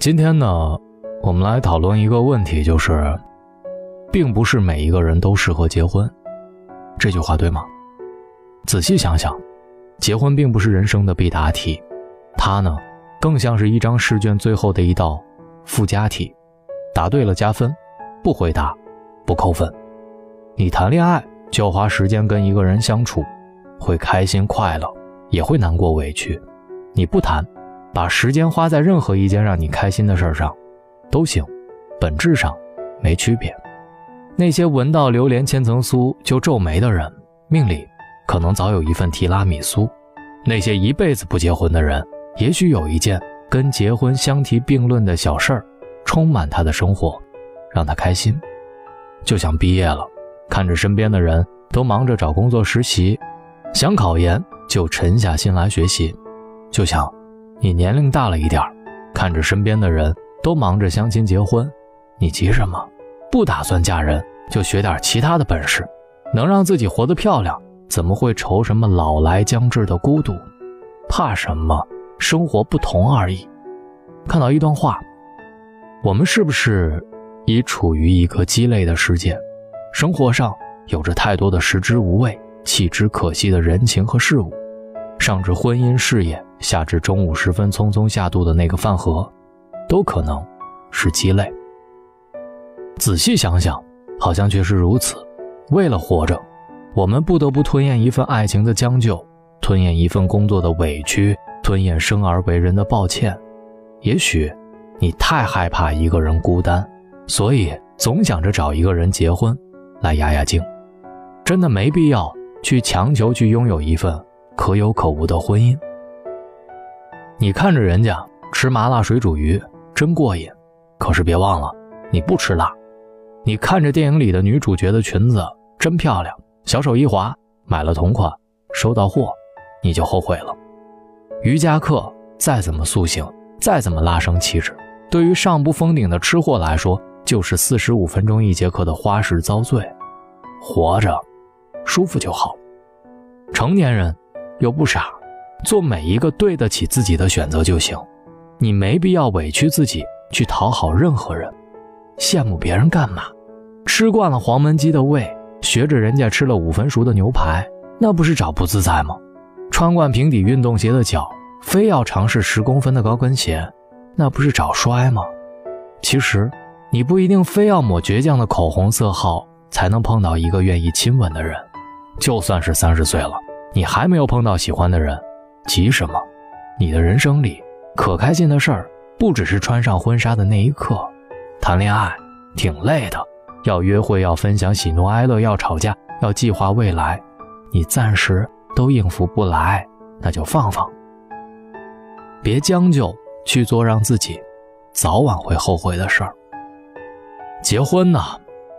今天呢，我们来讨论一个问题，就是，并不是每一个人都适合结婚。这句话对吗？仔细想想，结婚并不是人生的必答题，它呢，更像是一张试卷最后的一道附加题，答对了加分，不回答不扣分。你谈恋爱就要花时间跟一个人相处，会开心快乐，也会难过委屈。你不谈，把时间花在任何一件让你开心的事上，都行，本质上没区别。那些闻到榴莲千层酥就皱眉的人，命里可能早有一份提拉米苏；那些一辈子不结婚的人，也许有一件跟结婚相提并论的小事儿，充满他的生活，让他开心。就想毕业了。看着身边的人都忙着找工作实习，想考研就沉下心来学习，就想你年龄大了一点看着身边的人都忙着相亲结婚，你急什么？不打算嫁人就学点其他的本事，能让自己活得漂亮，怎么会愁什么老来将至的孤独？怕什么？生活不同而已。看到一段话，我们是不是已处于一个鸡肋的世界？生活上有着太多的食之无味、弃之可惜的人情和事物，上至婚姻事业，下至中午时分匆匆下肚的那个饭盒，都可能是鸡肋。仔细想想，好像却是如此。为了活着，我们不得不吞咽一份爱情的将就，吞咽一份工作的委屈，吞咽生而为人的抱歉。也许，你太害怕一个人孤单，所以总想着找一个人结婚。来压压惊，真的没必要去强求去拥有一份可有可无的婚姻。你看着人家吃麻辣水煮鱼真过瘾，可是别忘了你不吃辣。你看着电影里的女主角的裙子真漂亮，小手一滑买了同款，收到货你就后悔了。瑜伽课再怎么塑形，再怎么拉升气质，对于上不封顶的吃货来说。就是四十五分钟一节课的花式遭罪，活着舒服就好。成年人又不傻，做每一个对得起自己的选择就行。你没必要委屈自己去讨好任何人，羡慕别人干嘛？吃惯了黄焖鸡的胃，学着人家吃了五分熟的牛排，那不是找不自在吗？穿惯平底运动鞋的脚，非要尝试十公分的高跟鞋，那不是找摔吗？其实。你不一定非要抹倔强的口红色号才能碰到一个愿意亲吻的人，就算是三十岁了，你还没有碰到喜欢的人，急什么？你的人生里可开心的事儿不只是穿上婚纱的那一刻，谈恋爱挺累的，要约会，要分享喜怒哀乐，要吵架，要计划未来，你暂时都应付不来，那就放放，别将就去做让自己早晚会后悔的事儿。结婚呢，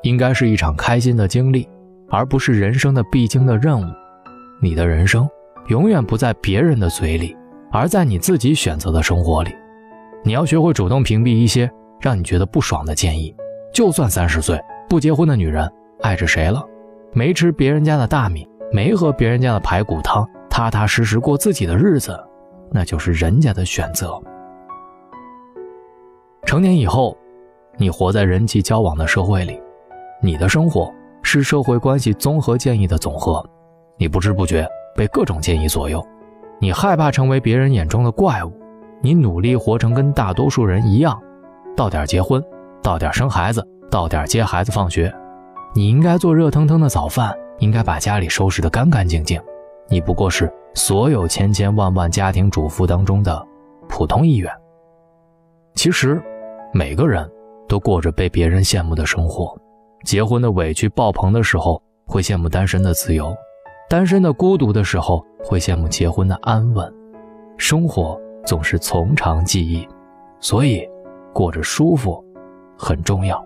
应该是一场开心的经历，而不是人生的必经的任务。你的人生永远不在别人的嘴里，而在你自己选择的生活里。你要学会主动屏蔽一些让你觉得不爽的建议。就算三十岁不结婚的女人爱着谁了，没吃别人家的大米，没喝别人家的排骨汤，踏踏实实过自己的日子，那就是人家的选择。成年以后。你活在人际交往的社会里，你的生活是社会关系综合建议的总和。你不知不觉被各种建议左右，你害怕成为别人眼中的怪物，你努力活成跟大多数人一样，到点结婚，到点生孩子，到点接孩子放学。你应该做热腾腾的早饭，应该把家里收拾得干干净净。你不过是所有千千万万家庭主妇当中的普通一员。其实，每个人。都过着被别人羡慕的生活，结婚的委屈爆棚的时候，会羡慕单身的自由；单身的孤独的时候，会羡慕结婚的安稳。生活总是从长计议，所以过着舒服很重要。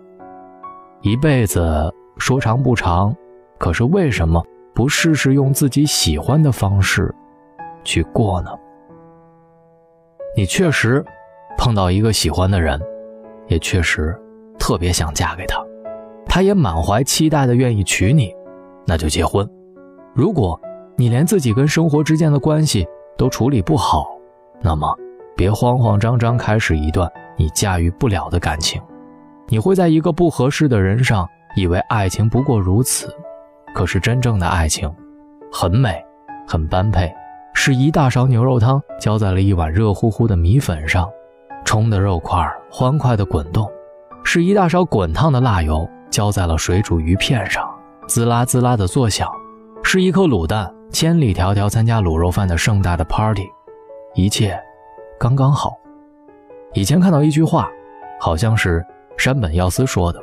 一辈子说长不长，可是为什么不试试用自己喜欢的方式去过呢？你确实碰到一个喜欢的人。也确实特别想嫁给他，他也满怀期待的愿意娶你，那就结婚。如果你连自己跟生活之间的关系都处理不好，那么别慌慌张张开始一段你驾驭不了的感情。你会在一个不合适的人上，以为爱情不过如此。可是真正的爱情，很美，很般配，是一大勺牛肉汤浇在了一碗热乎乎的米粉上，冲的肉块欢快地滚动；是一大勺滚烫的辣油浇在了水煮鱼片上，滋啦滋啦地作响；是一颗卤蛋千里迢迢参加卤肉饭的盛大的 party，一切刚刚好。以前看到一句话，好像是。山本耀司说的，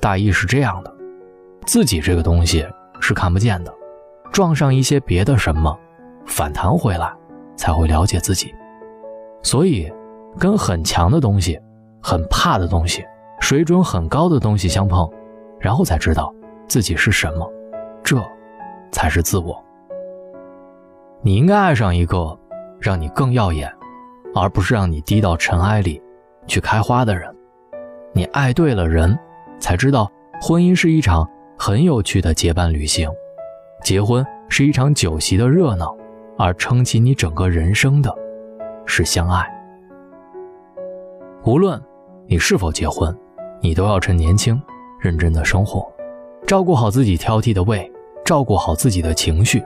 大意是这样的：自己这个东西是看不见的，撞上一些别的什么，反弹回来，才会了解自己。所以，跟很强的东西、很怕的东西、水准很高的东西相碰，然后才知道自己是什么，这，才是自我。你应该爱上一个让你更耀眼，而不是让你低到尘埃里去开花的人。你爱对了人，才知道婚姻是一场很有趣的结伴旅行，结婚是一场酒席的热闹，而撑起你整个人生的，是相爱。无论你是否结婚，你都要趁年轻，认真的生活，照顾好自己挑剔的胃，照顾好自己的情绪。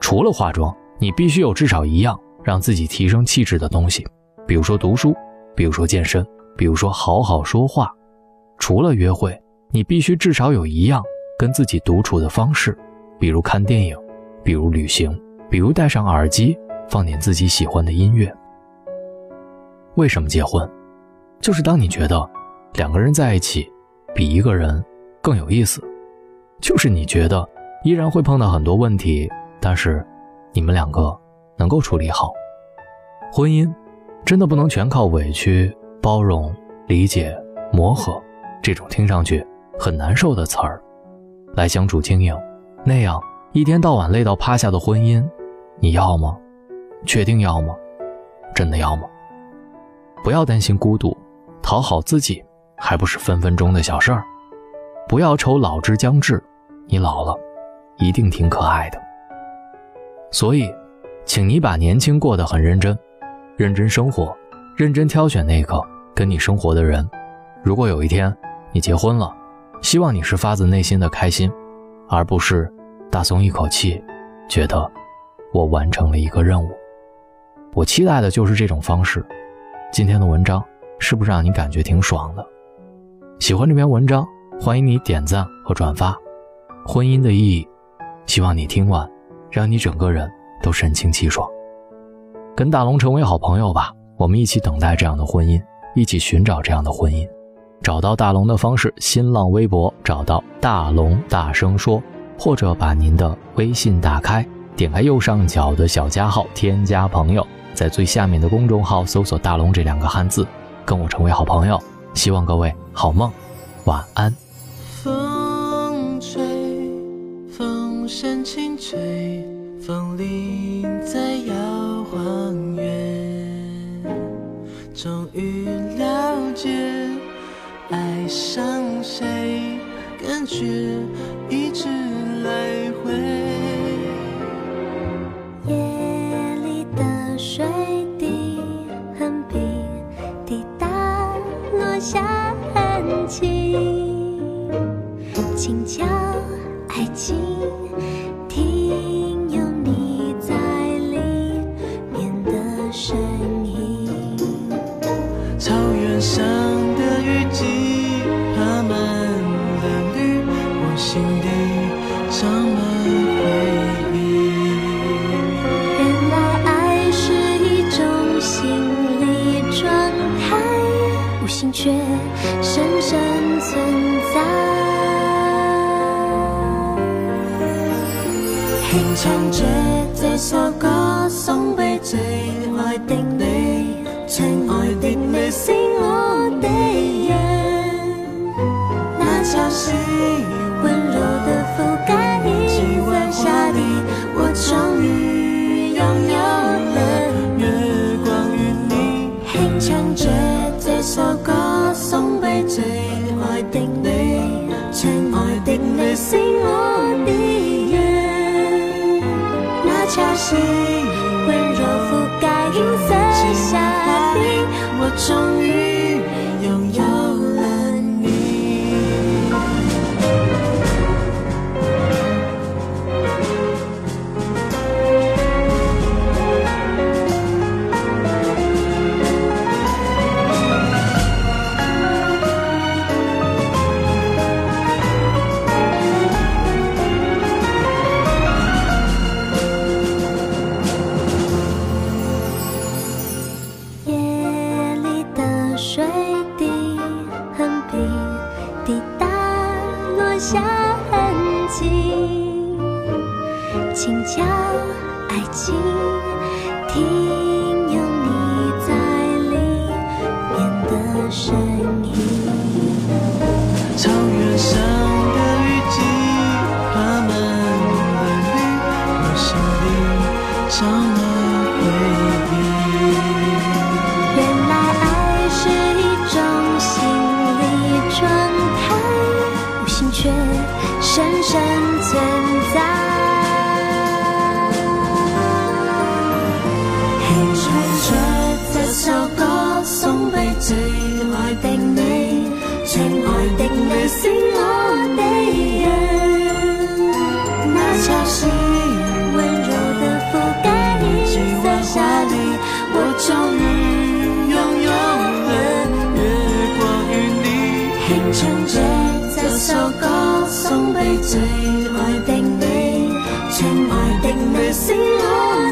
除了化妆，你必须有至少一样让自己提升气质的东西，比如说读书，比如说健身。比如说，好好说话。除了约会，你必须至少有一样跟自己独处的方式，比如看电影，比如旅行，比如戴上耳机放点自己喜欢的音乐。为什么结婚？就是当你觉得两个人在一起比一个人更有意思，就是你觉得依然会碰到很多问题，但是你们两个能够处理好。婚姻真的不能全靠委屈。包容、理解、磨合，这种听上去很难受的词儿，来相处经营，那样一天到晚累到趴下的婚姻，你要吗？确定要吗？真的要吗？不要担心孤独，讨好自己还不是分分钟的小事儿。不要愁老之将至，你老了，一定挺可爱的。所以，请你把年轻过得很认真，认真生活。认真挑选那个跟你生活的人。如果有一天你结婚了，希望你是发自内心的开心，而不是大松一口气，觉得我完成了一个任务。我期待的就是这种方式。今天的文章是不是让你感觉挺爽的？喜欢这篇文章，欢迎你点赞和转发。婚姻的意义，希望你听完，让你整个人都神清气爽。跟大龙成为好朋友吧。我们一起等待这样的婚姻，一起寻找这样的婚姻。找到大龙的方式：新浪微博找到大龙，大声说，或者把您的微信打开，点开右上角的小加号，添加朋友，在最下面的公众号搜索“大龙”这两个汉字，跟我成为好朋友。希望各位好梦，晚安。风铃在摇。终于了解，爱上谁，感觉一直来回。夜里的水滴很平，滴答落下痕迹，轻巧爱情。却深深存在，轻唱着这首歌送给最爱的相遇。sang 轻唱这这首歌，送俾最爱的你，最爱的你，使我。